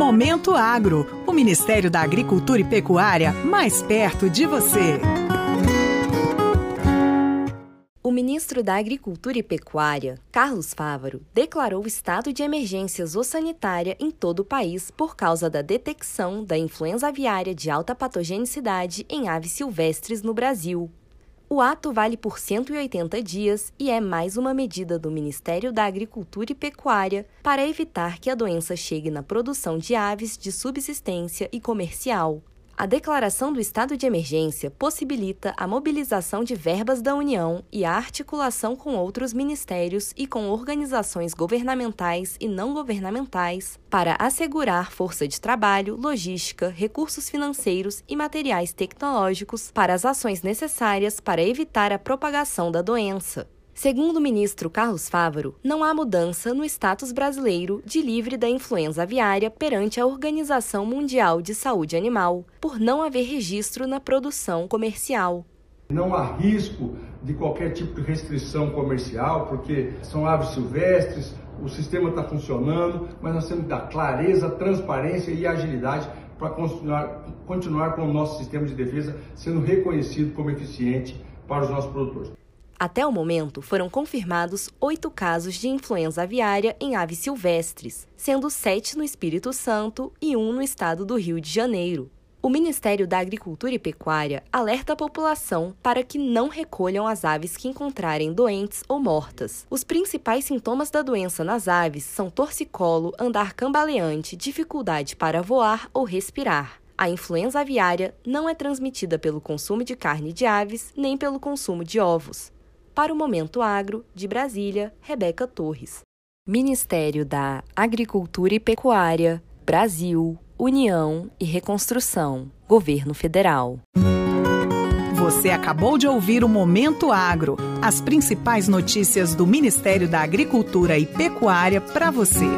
Momento Agro, o Ministério da Agricultura e Pecuária mais perto de você. O ministro da Agricultura e Pecuária, Carlos Fávaro, declarou estado de emergência zoossanitária em todo o país por causa da detecção da influenza aviária de alta patogenicidade em aves silvestres no Brasil. O ato vale por 180 dias e é mais uma medida do Ministério da Agricultura e Pecuária para evitar que a doença chegue na produção de aves de subsistência e comercial. A declaração do estado de emergência possibilita a mobilização de verbas da União e a articulação com outros ministérios e com organizações governamentais e não governamentais para assegurar força de trabalho, logística, recursos financeiros e materiais tecnológicos para as ações necessárias para evitar a propagação da doença. Segundo o ministro Carlos Fávaro, não há mudança no status brasileiro de livre da influenza aviária perante a Organização Mundial de Saúde Animal, por não haver registro na produção comercial. Não há risco de qualquer tipo de restrição comercial, porque são aves silvestres, o sistema está funcionando, mas nós temos que dar clareza, transparência e agilidade para continuar, continuar com o nosso sistema de defesa sendo reconhecido como eficiente para os nossos produtores. Até o momento, foram confirmados oito casos de influenza aviária em aves silvestres, sendo sete no Espírito Santo e um no estado do Rio de Janeiro. O Ministério da Agricultura e Pecuária alerta a população para que não recolham as aves que encontrarem doentes ou mortas. Os principais sintomas da doença nas aves são torcicolo, andar cambaleante, dificuldade para voar ou respirar. A influenza aviária não é transmitida pelo consumo de carne de aves nem pelo consumo de ovos. Para o Momento Agro, de Brasília, Rebeca Torres. Ministério da Agricultura e Pecuária, Brasil, União e Reconstrução, Governo Federal. Você acabou de ouvir o Momento Agro, as principais notícias do Ministério da Agricultura e Pecuária para você.